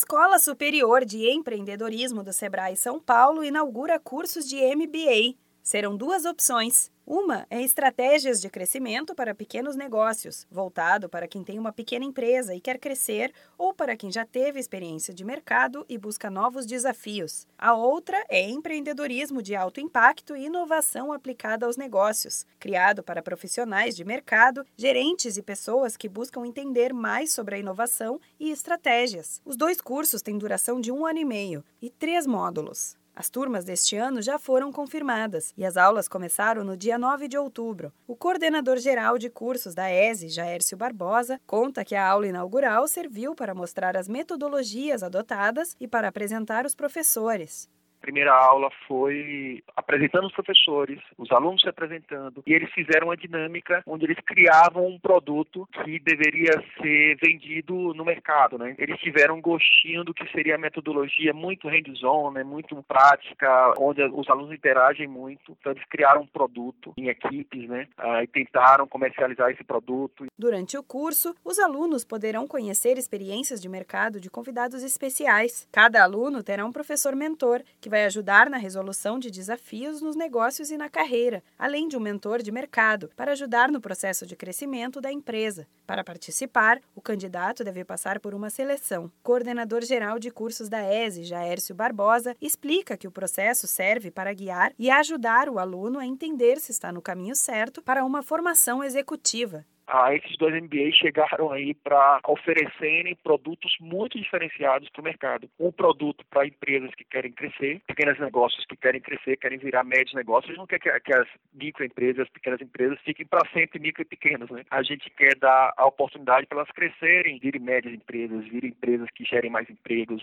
Escola Superior de Empreendedorismo do Sebrae São Paulo inaugura cursos de MBA. Serão duas opções. Uma é estratégias de crescimento para pequenos negócios, voltado para quem tem uma pequena empresa e quer crescer, ou para quem já teve experiência de mercado e busca novos desafios. A outra é empreendedorismo de alto impacto e inovação aplicada aos negócios, criado para profissionais de mercado, gerentes e pessoas que buscam entender mais sobre a inovação e estratégias. Os dois cursos têm duração de um ano e meio e três módulos. As turmas deste ano já foram confirmadas e as aulas começaram no dia 9 de outubro. O coordenador geral de cursos da ESE, Jaércio Barbosa, conta que a aula inaugural serviu para mostrar as metodologias adotadas e para apresentar os professores primeira aula foi apresentando os professores, os alunos se apresentando, e eles fizeram uma dinâmica onde eles criavam um produto que deveria ser vendido no mercado, né? Eles tiveram um gostinho do que seria a metodologia muito hands-on, né? muito prática, onde os alunos interagem muito. Então eles criaram um produto em equipes, né? Ah, e tentaram comercializar esse produto. Durante o curso, os alunos poderão conhecer experiências de mercado de convidados especiais. Cada aluno terá um professor mentor que vai ajudar na resolução de desafios nos negócios e na carreira, além de um mentor de mercado, para ajudar no processo de crescimento da empresa. Para participar, o candidato deve passar por uma seleção. Coordenador geral de cursos da ESE, Jaércio Barbosa, explica que o processo serve para guiar e ajudar o aluno a entender se está no caminho certo para uma formação executiva ah, esses dois MBAs chegaram aí para oferecerem produtos muito diferenciados para o mercado. Um produto para empresas que querem crescer, pequenos negócios que querem crescer, querem virar médios negócios. Não quer que, que as microempresas, as pequenas empresas fiquem para sempre micro e pequenas. Né? A gente quer dar a oportunidade para elas crescerem, virem médias empresas, virem empresas que gerem mais empregos,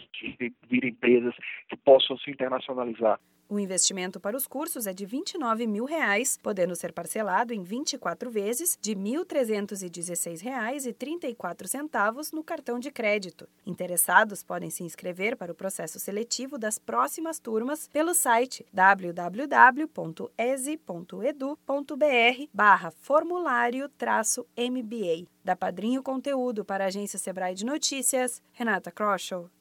virem empresas que possam se internacionalizar. O investimento para os cursos é de 29 mil reais, podendo ser parcelado em 24 vezes de R$ 1.316,34 no cartão de crédito. Interessados podem se inscrever para o processo seletivo das próximas turmas pelo site www.ese.edu.br barra formulário-MBA. Da Padrinho Conteúdo para a agência Sebrae de Notícias, Renata Kroschel.